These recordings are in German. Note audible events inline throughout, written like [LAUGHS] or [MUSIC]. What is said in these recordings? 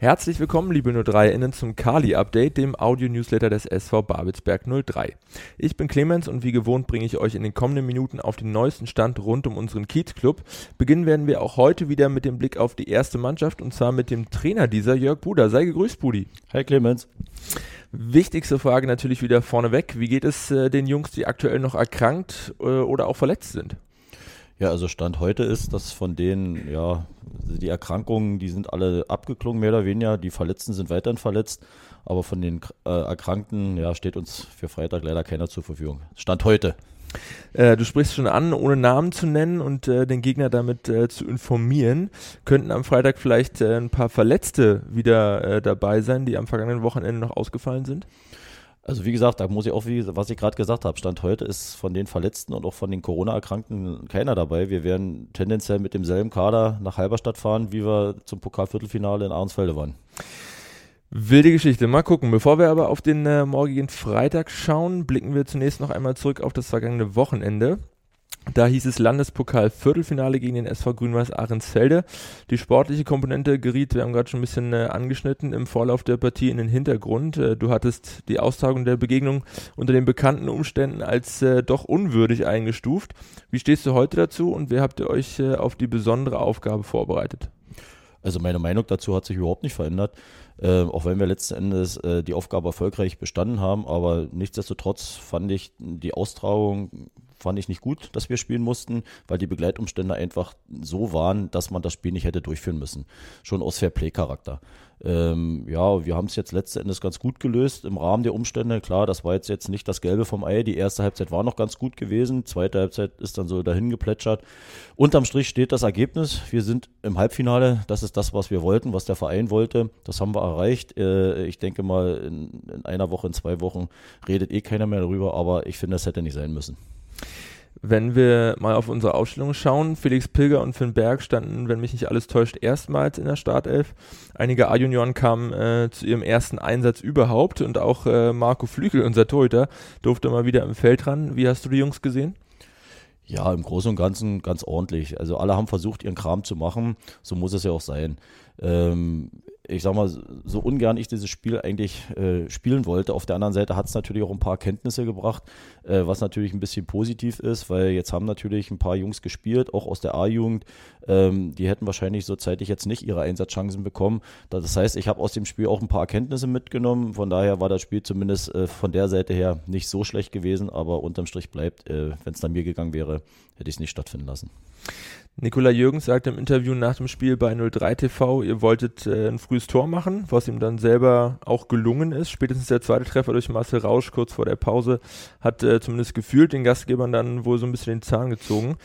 Herzlich willkommen, liebe 03-Innen, zum Kali-Update, dem Audio-Newsletter des SV Babelsberg 03. Ich bin Clemens und wie gewohnt bringe ich euch in den kommenden Minuten auf den neuesten Stand rund um unseren Kiez-Club. Beginnen werden wir auch heute wieder mit dem Blick auf die erste Mannschaft und zwar mit dem Trainer dieser, Jörg Buder. Sei gegrüßt, Budi. Hi Clemens. Wichtigste Frage natürlich wieder vorneweg. Wie geht es äh, den Jungs, die aktuell noch erkrankt äh, oder auch verletzt sind? Ja, also Stand heute ist, dass von denen, ja, die Erkrankungen, die sind alle abgeklungen, mehr oder weniger. Die Verletzten sind weiterhin verletzt. Aber von den äh, Erkrankten, ja, steht uns für Freitag leider keiner zur Verfügung. Stand heute. Äh, du sprichst schon an, ohne Namen zu nennen und äh, den Gegner damit äh, zu informieren. Könnten am Freitag vielleicht äh, ein paar Verletzte wieder äh, dabei sein, die am vergangenen Wochenende noch ausgefallen sind? Also wie gesagt, da muss ich auch, wie, was ich gerade gesagt habe, Stand heute ist von den Verletzten und auch von den Corona-Erkrankten keiner dabei. Wir werden tendenziell mit demselben Kader nach Halberstadt fahren, wie wir zum Pokalviertelfinale in Ahrensfelde waren. Wilde Geschichte. Mal gucken. Bevor wir aber auf den äh, morgigen Freitag schauen, blicken wir zunächst noch einmal zurück auf das vergangene Wochenende. Da hieß es Landespokal Viertelfinale gegen den SV Grün-Weiß Ahrensfelde. Die sportliche Komponente geriet, wir haben gerade schon ein bisschen äh, angeschnitten, im Vorlauf der Partie in den Hintergrund. Äh, du hattest die Austragung der Begegnung unter den bekannten Umständen als äh, doch unwürdig eingestuft. Wie stehst du heute dazu und wie habt ihr euch äh, auf die besondere Aufgabe vorbereitet? Also meine Meinung dazu hat sich überhaupt nicht verändert, äh, auch wenn wir letzten Endes äh, die Aufgabe erfolgreich bestanden haben. Aber nichtsdestotrotz fand ich die Austragung fand ich nicht gut, dass wir spielen mussten, weil die Begleitumstände einfach so waren, dass man das Spiel nicht hätte durchführen müssen. Schon aus Fairplay-Charakter. Ähm, ja, wir haben es jetzt letzten Endes ganz gut gelöst im Rahmen der Umstände. Klar, das war jetzt, jetzt nicht das Gelbe vom Ei. Die erste Halbzeit war noch ganz gut gewesen. Zweite Halbzeit ist dann so dahin geplätschert. Unterm Strich steht das Ergebnis. Wir sind im Halbfinale. Das ist das, was wir wollten, was der Verein wollte. Das haben wir erreicht. Äh, ich denke mal, in, in einer Woche, in zwei Wochen redet eh keiner mehr darüber. Aber ich finde, das hätte nicht sein müssen. Wenn wir mal auf unsere Ausstellung schauen, Felix Pilger und Finn Berg standen, wenn mich nicht alles täuscht, erstmals in der Startelf. Einige A-Junioren kamen äh, zu ihrem ersten Einsatz überhaupt und auch äh, Marco Flügel, unser Torhüter, durfte mal wieder im Feld ran. Wie hast du die Jungs gesehen? Ja, im Großen und Ganzen ganz ordentlich. Also alle haben versucht, ihren Kram zu machen. So muss es ja auch sein. Ähm, ich sag mal, so ungern ich dieses Spiel eigentlich äh, spielen wollte. Auf der anderen Seite hat es natürlich auch ein paar Kenntnisse gebracht, äh, was natürlich ein bisschen positiv ist, weil jetzt haben natürlich ein paar Jungs gespielt, auch aus der A-Jugend. Ähm, die hätten wahrscheinlich so zeitig jetzt nicht ihre Einsatzchancen bekommen. Das heißt, ich habe aus dem Spiel auch ein paar Erkenntnisse mitgenommen. Von daher war das Spiel zumindest äh, von der Seite her nicht so schlecht gewesen, aber unterm Strich bleibt, äh, wenn es nach mir gegangen wäre, hätte ich es nicht stattfinden lassen. Nikola Jürgens sagte im Interview nach dem Spiel bei 03 TV, ihr wolltet äh, ein frühes Tor machen, was ihm dann selber auch gelungen ist. Spätestens der zweite Treffer durch Marcel Rausch kurz vor der Pause hat äh, zumindest gefühlt den Gastgebern dann wohl so ein bisschen den Zahn gezogen.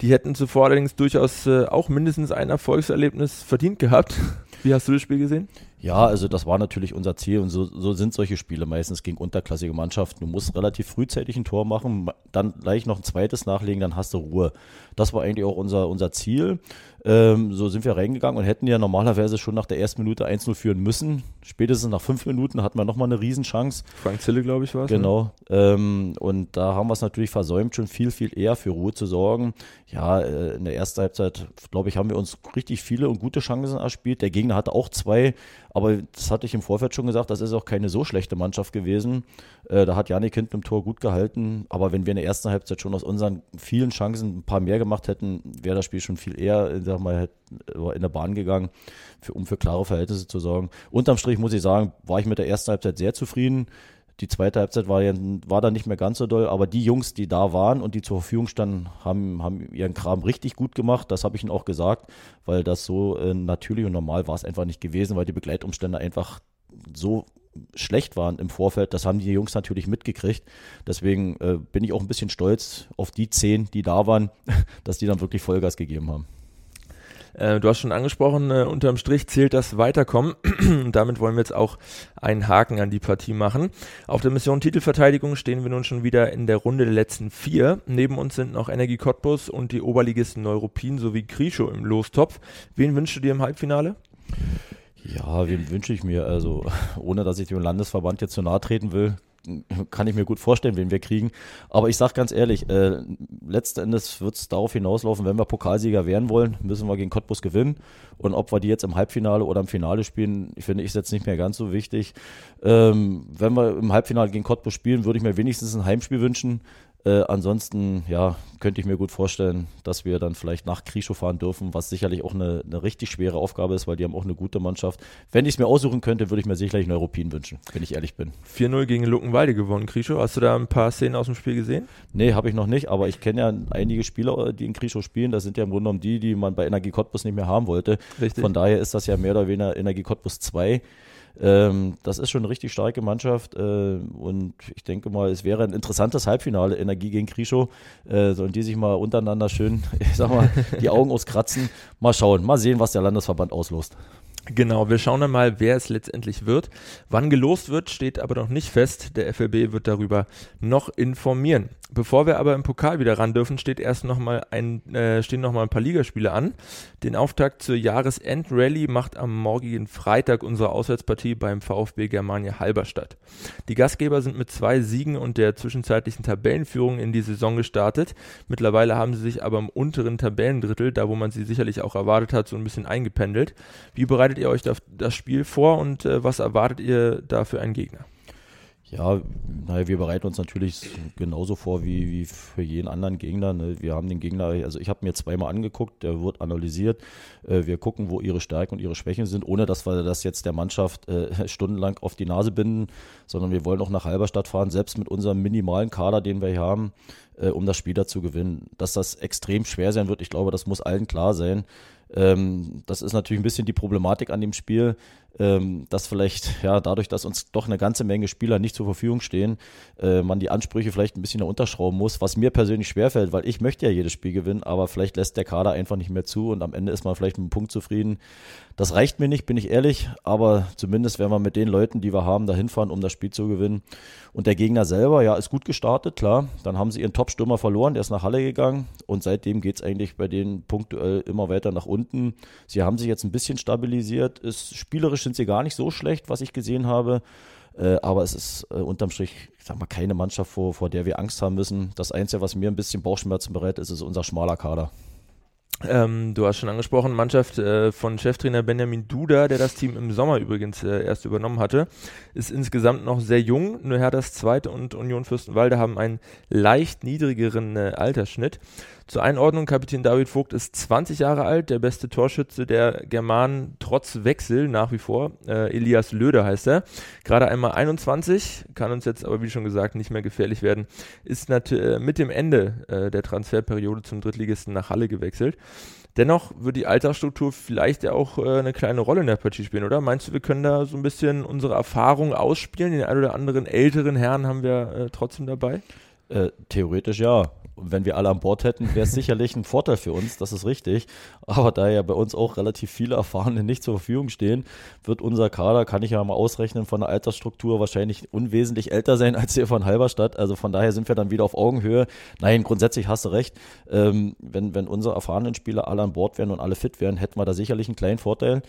Die hätten zuvor allerdings durchaus äh, auch mindestens ein Erfolgserlebnis verdient gehabt. Wie hast du das Spiel gesehen? Ja, also das war natürlich unser Ziel und so, so sind solche Spiele meistens gegen unterklassige Mannschaften. Du musst relativ frühzeitig ein Tor machen, dann gleich noch ein zweites nachlegen, dann hast du Ruhe. Das war eigentlich auch unser, unser Ziel. Ähm, so sind wir reingegangen und hätten ja normalerweise schon nach der ersten Minute 1-0 führen müssen. Spätestens nach fünf Minuten hatten wir nochmal eine Riesenchance. Frank Zille, glaube ich, war es. Ne? Genau. Ne? Ähm, und da haben wir es natürlich versäumt, schon viel, viel eher für Ruhe zu sorgen. Ja, äh, in der ersten Halbzeit, glaube ich, haben wir uns richtig viele und gute Chancen erspielt. Der Gegner hatte auch zwei, aber das hatte ich im Vorfeld schon gesagt, das ist auch keine so schlechte Mannschaft gewesen. Äh, da hat Janik hinten im Tor gut gehalten. Aber wenn wir in der ersten Halbzeit schon aus unseren vielen Chancen ein paar mehr gemacht hätten, wäre das Spiel schon viel eher, sag mal, in der Bahn gegangen, für, um für klare Verhältnisse zu sorgen. Unterm Strich muss ich sagen, war ich mit der ersten Halbzeit sehr zufrieden. Die zweite Halbzeit war, war dann nicht mehr ganz so doll, aber die Jungs, die da waren und die zur Verfügung standen, haben, haben ihren Kram richtig gut gemacht. Das habe ich ihnen auch gesagt, weil das so äh, natürlich und normal war es einfach nicht gewesen, weil die Begleitumstände einfach so schlecht waren im Vorfeld. Das haben die Jungs natürlich mitgekriegt. Deswegen äh, bin ich auch ein bisschen stolz auf die zehn, die da waren, [LAUGHS] dass die dann wirklich Vollgas gegeben haben. Äh, du hast schon angesprochen, äh, unterm Strich zählt das Weiterkommen. [CLEARS THROAT] Damit wollen wir jetzt auch einen Haken an die Partie machen. Auf der Mission Titelverteidigung stehen wir nun schon wieder in der Runde der letzten vier. Neben uns sind noch Energie Cottbus und die Oberligisten Neuruppin sowie Krischow im Lostopf. Wen wünschst du dir im Halbfinale? Ja, wen wünsche ich mir? Also, [LAUGHS] ohne dass ich dem Landesverband jetzt zu nahe treten will, kann ich mir gut vorstellen, wen wir kriegen. Aber ich sage ganz ehrlich, äh, letzten Endes wird es darauf hinauslaufen, wenn wir Pokalsieger werden wollen, müssen wir gegen Cottbus gewinnen. Und ob wir die jetzt im Halbfinale oder im Finale spielen, finde ich jetzt nicht mehr ganz so wichtig. Ähm, wenn wir im Halbfinale gegen Cottbus spielen, würde ich mir wenigstens ein Heimspiel wünschen. Äh, ansonsten, ja, könnte ich mir gut vorstellen, dass wir dann vielleicht nach Krischow fahren dürfen, was sicherlich auch eine, eine richtig schwere Aufgabe ist, weil die haben auch eine gute Mannschaft. Wenn ich es mir aussuchen könnte, würde ich mir sicherlich einen Europin wünschen, wenn ich ehrlich bin. 4-0 gegen Luckenwalde gewonnen, Krischow. Hast du da ein paar Szenen aus dem Spiel gesehen? Nee, habe ich noch nicht, aber ich kenne ja einige Spieler, die in Krischow spielen. Das sind ja im Grunde genommen die, die man bei Energie Cottbus nicht mehr haben wollte. Richtig. Von daher ist das ja mehr oder weniger Energie Cottbus 2. Ähm, das ist schon eine richtig starke Mannschaft äh, und ich denke mal, es wäre ein interessantes Halbfinale Energie gegen Krischow. Äh, sollen die sich mal untereinander schön, [LAUGHS] ich sag mal, die Augen [LAUGHS] auskratzen. Mal schauen, mal sehen, was der Landesverband auslost. Genau, wir schauen dann mal, wer es letztendlich wird. Wann gelost wird, steht aber noch nicht fest. Der FLB wird darüber noch informieren. Bevor wir aber im Pokal wieder ran dürfen, steht erst noch mal ein, äh, stehen noch mal ein paar Ligaspiele an. Den Auftakt zur Jahresendrallye macht am morgigen Freitag unsere Auswärtspartie beim VfB Germania Halberstadt. Die Gastgeber sind mit zwei Siegen und der zwischenzeitlichen Tabellenführung in die Saison gestartet. Mittlerweile haben sie sich aber im unteren Tabellendrittel, da wo man sie sicherlich auch erwartet hat, so ein bisschen eingependelt. Wie bereitet ihr euch das Spiel vor und äh, was erwartet ihr da für einen Gegner? Ja, naja, wir bereiten uns natürlich genauso vor wie, wie für jeden anderen Gegner. Ne? Wir haben den Gegner, also ich habe mir zweimal angeguckt, der wird analysiert. Äh, wir gucken, wo ihre Stärken und ihre Schwächen sind, ohne dass wir das jetzt der Mannschaft äh, [LAUGHS] stundenlang auf die Nase binden, sondern wir wollen auch nach Halberstadt fahren, selbst mit unserem minimalen Kader, den wir hier haben, äh, um das Spiel da zu gewinnen. Dass das extrem schwer sein wird, ich glaube, das muss allen klar sein. Ähm, das ist natürlich ein bisschen die Problematik an dem Spiel, dass vielleicht, ja, dadurch, dass uns doch eine ganze Menge Spieler nicht zur Verfügung stehen, äh, man die Ansprüche vielleicht ein bisschen unterschrauben muss, was mir persönlich schwerfällt, weil ich möchte ja jedes Spiel gewinnen, aber vielleicht lässt der Kader einfach nicht mehr zu und am Ende ist man vielleicht mit einem Punkt zufrieden. Das reicht mir nicht, bin ich ehrlich, aber zumindest werden wir mit den Leuten, die wir haben, da hinfahren, um das Spiel zu gewinnen. Und der Gegner selber, ja, ist gut gestartet, klar. Dann haben sie ihren Top-Stürmer verloren, der ist nach Halle gegangen und seitdem geht es eigentlich bei denen punktuell immer weiter nach unten. Sie haben sich jetzt ein bisschen stabilisiert, ist spielerisch sind sie gar nicht so schlecht, was ich gesehen habe. Äh, aber es ist äh, unterm Strich, ich sag mal, keine Mannschaft, vor, vor der wir Angst haben müssen. Das Einzige, was mir ein bisschen Bauchschmerzen bereitet, ist, ist unser schmaler Kader. Ähm, du hast schon angesprochen, Mannschaft äh, von Cheftrainer Benjamin Duda, der das Team im Sommer übrigens äh, erst übernommen hatte, ist insgesamt noch sehr jung. Nur Herthas Zweite und Union Fürstenwalde haben einen leicht niedrigeren äh, Altersschnitt. Zur Einordnung, Kapitän David Vogt ist 20 Jahre alt, der beste Torschütze der Germanen trotz Wechsel nach wie vor. Äh, Elias Löder heißt er. Gerade einmal 21, kann uns jetzt aber wie schon gesagt nicht mehr gefährlich werden. Ist äh, mit dem Ende äh, der Transferperiode zum Drittligisten nach Halle gewechselt. Dennoch wird die Altersstruktur vielleicht ja auch äh, eine kleine Rolle in der Partie spielen, oder? Meinst du, wir können da so ein bisschen unsere Erfahrung ausspielen? Den ein oder anderen älteren Herren haben wir äh, trotzdem dabei? Äh, theoretisch ja wenn wir alle an Bord hätten, wäre es [LAUGHS] sicherlich ein Vorteil für uns, das ist richtig. Aber da ja bei uns auch relativ viele Erfahrene nicht zur Verfügung stehen, wird unser Kader, kann ich ja mal ausrechnen, von der Altersstruktur wahrscheinlich unwesentlich älter sein als der von Halberstadt. Also von daher sind wir dann wieder auf Augenhöhe. Nein, grundsätzlich hast du recht. Ähm, wenn, wenn unsere erfahrenen Spieler alle an Bord wären und alle fit wären, hätten wir da sicherlich einen kleinen Vorteil.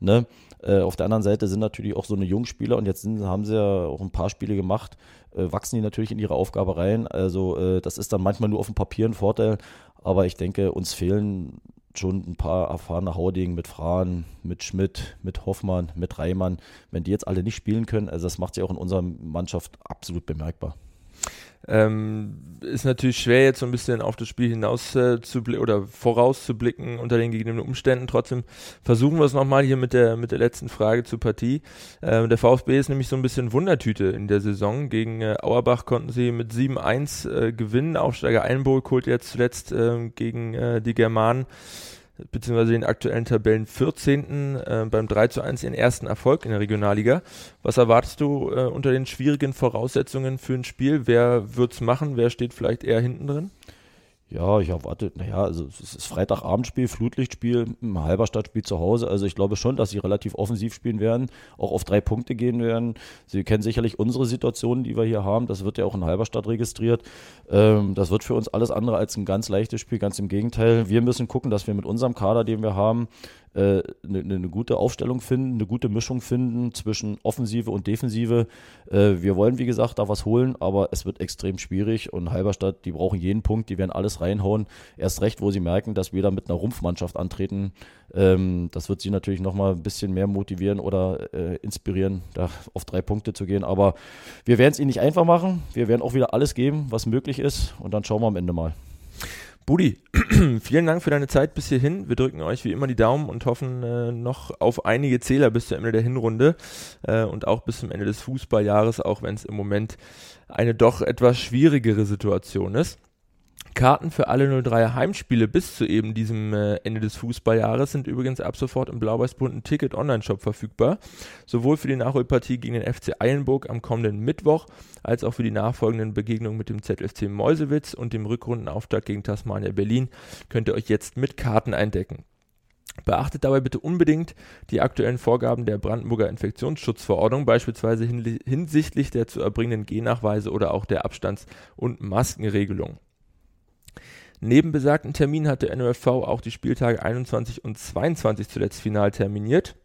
Ne? Äh, auf der anderen Seite sind natürlich auch so eine Jungspieler und jetzt sind, haben sie ja auch ein paar Spiele gemacht, äh, wachsen die natürlich in ihre Aufgabe rein. Also äh, das ist dann manchmal nur auf dem Papier ein Vorteil, aber ich denke, uns fehlen schon ein paar erfahrene Hauding mit Frahn, mit Schmidt, mit Hoffmann, mit Reimann. Wenn die jetzt alle nicht spielen können, also das macht sie auch in unserer Mannschaft absolut bemerkbar. Ähm, ist natürlich schwer, jetzt so ein bisschen auf das Spiel hinaus äh, zu oder vorauszublicken unter den gegebenen Umständen. Trotzdem versuchen wir es nochmal hier mit der, mit der letzten Frage zur Partie. Ähm, der VfB ist nämlich so ein bisschen Wundertüte in der Saison. Gegen äh, Auerbach konnten sie mit 7-1 äh, gewinnen. Aufsteiger Einburg holt jetzt zuletzt ähm, gegen äh, die Germanen beziehungsweise den aktuellen Tabellen 14. Äh, beim 3 zu 1 ihren ersten Erfolg in der Regionalliga. Was erwartest du äh, unter den schwierigen Voraussetzungen für ein Spiel? Wer wird's machen? Wer steht vielleicht eher hinten drin? Ja, ich erwarte, naja, also es ist Freitagabendspiel, Flutlichtspiel, Halberstadtspiel zu Hause. Also ich glaube schon, dass sie relativ offensiv spielen werden, auch auf drei Punkte gehen werden. Sie kennen sicherlich unsere Situationen, die wir hier haben. Das wird ja auch in Halberstadt registriert. Ähm, das wird für uns alles andere als ein ganz leichtes Spiel, ganz im Gegenteil. Wir müssen gucken, dass wir mit unserem Kader, den wir haben, eine, eine, ne gute Aufstellung finden, eine gute Mischung finden zwischen Offensive und Defensive. Äh, wir wollen, wie gesagt, da was holen, aber es wird extrem schwierig und Halberstadt, die brauchen jeden Punkt, die werden alles reinhauen. Erst recht, wo sie merken, dass wir da mit einer Rumpfmannschaft antreten. Ähm, das wird sie natürlich nochmal ein bisschen mehr motivieren oder äh, inspirieren, da auf drei Punkte zu gehen. Aber wir werden es ihnen nicht einfach machen. Wir werden auch wieder alles geben, was möglich ist und dann schauen wir am Ende mal. Budi, [CLEARS THROAT] vielen Dank für deine Zeit bis hierhin. Wir drücken euch wie immer die Daumen und hoffen äh, noch auf einige Zähler bis zum Ende der Hinrunde äh, und auch bis zum Ende des Fußballjahres, auch wenn es im Moment eine doch etwas schwierigere Situation ist. Karten für alle 03er Heimspiele bis zu eben diesem äh, Ende des Fußballjahres sind übrigens ab sofort im blau-weiß-bunten Ticket-Online-Shop verfügbar. Sowohl für die Nachholpartie gegen den FC Eilenburg am kommenden Mittwoch, als auch für die nachfolgenden Begegnungen mit dem ZFC Meusewitz und dem Rückrundenauftakt gegen Tasmania Berlin könnt ihr euch jetzt mit Karten eindecken. Beachtet dabei bitte unbedingt die aktuellen Vorgaben der Brandenburger Infektionsschutzverordnung, beispielsweise hinsichtlich der zu erbringenden G-Nachweise oder auch der Abstands- und Maskenregelung. Neben besagten Terminen hat der NOFV auch die Spieltage 21 und 22 zuletzt final terminiert.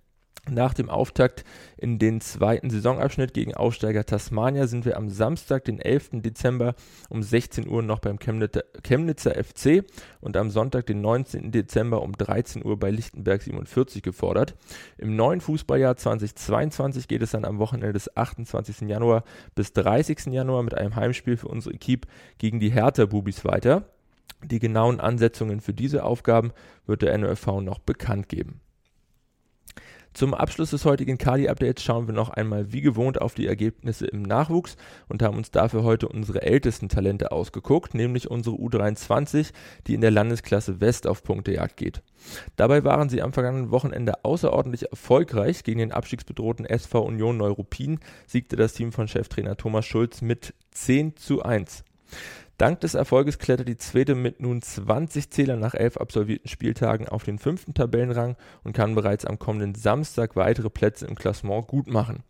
Nach dem Auftakt in den zweiten Saisonabschnitt gegen Aufsteiger Tasmania sind wir am Samstag, den 11. Dezember um 16 Uhr noch beim Chemnitzer, Chemnitzer FC und am Sonntag, den 19. Dezember um 13 Uhr bei Lichtenberg 47 gefordert. Im neuen Fußballjahr 2022 geht es dann am Wochenende des 28. Januar bis 30. Januar mit einem Heimspiel für unsere Equipe gegen die Hertha-Bubis weiter. Die genauen Ansetzungen für diese Aufgaben wird der NOFV noch bekannt geben. Zum Abschluss des heutigen Kali-Updates schauen wir noch einmal wie gewohnt auf die Ergebnisse im Nachwuchs und haben uns dafür heute unsere ältesten Talente ausgeguckt, nämlich unsere U23, die in der Landesklasse West auf Punktejagd geht. Dabei waren sie am vergangenen Wochenende außerordentlich erfolgreich. Gegen den abstiegsbedrohten SV Union Neuruppin siegte das Team von Cheftrainer Thomas Schulz mit 10 zu 1. Dank des Erfolges klettert die Zweite mit nun 20 Zählern nach elf absolvierten Spieltagen auf den fünften Tabellenrang und kann bereits am kommenden Samstag weitere Plätze im Klassement gut machen.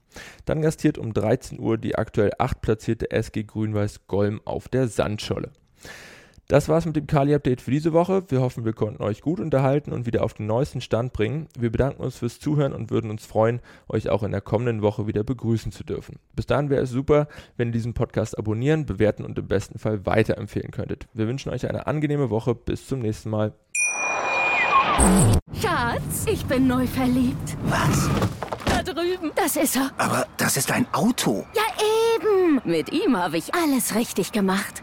Dann gastiert um 13 Uhr die aktuell acht platzierte SG Grün-Weiß Golm auf der Sandscholle. Das war's mit dem Kali-Update für diese Woche. Wir hoffen, wir konnten euch gut unterhalten und wieder auf den neuesten Stand bringen. Wir bedanken uns fürs Zuhören und würden uns freuen, euch auch in der kommenden Woche wieder begrüßen zu dürfen. Bis dahin wäre es super, wenn ihr diesen Podcast abonnieren, bewerten und im besten Fall weiterempfehlen könntet. Wir wünschen euch eine angenehme Woche. Bis zum nächsten Mal. Schatz, ich bin neu verliebt. Was? Da drüben. Das ist er. Aber das ist ein Auto. Ja, eben. Mit ihm habe ich alles richtig gemacht.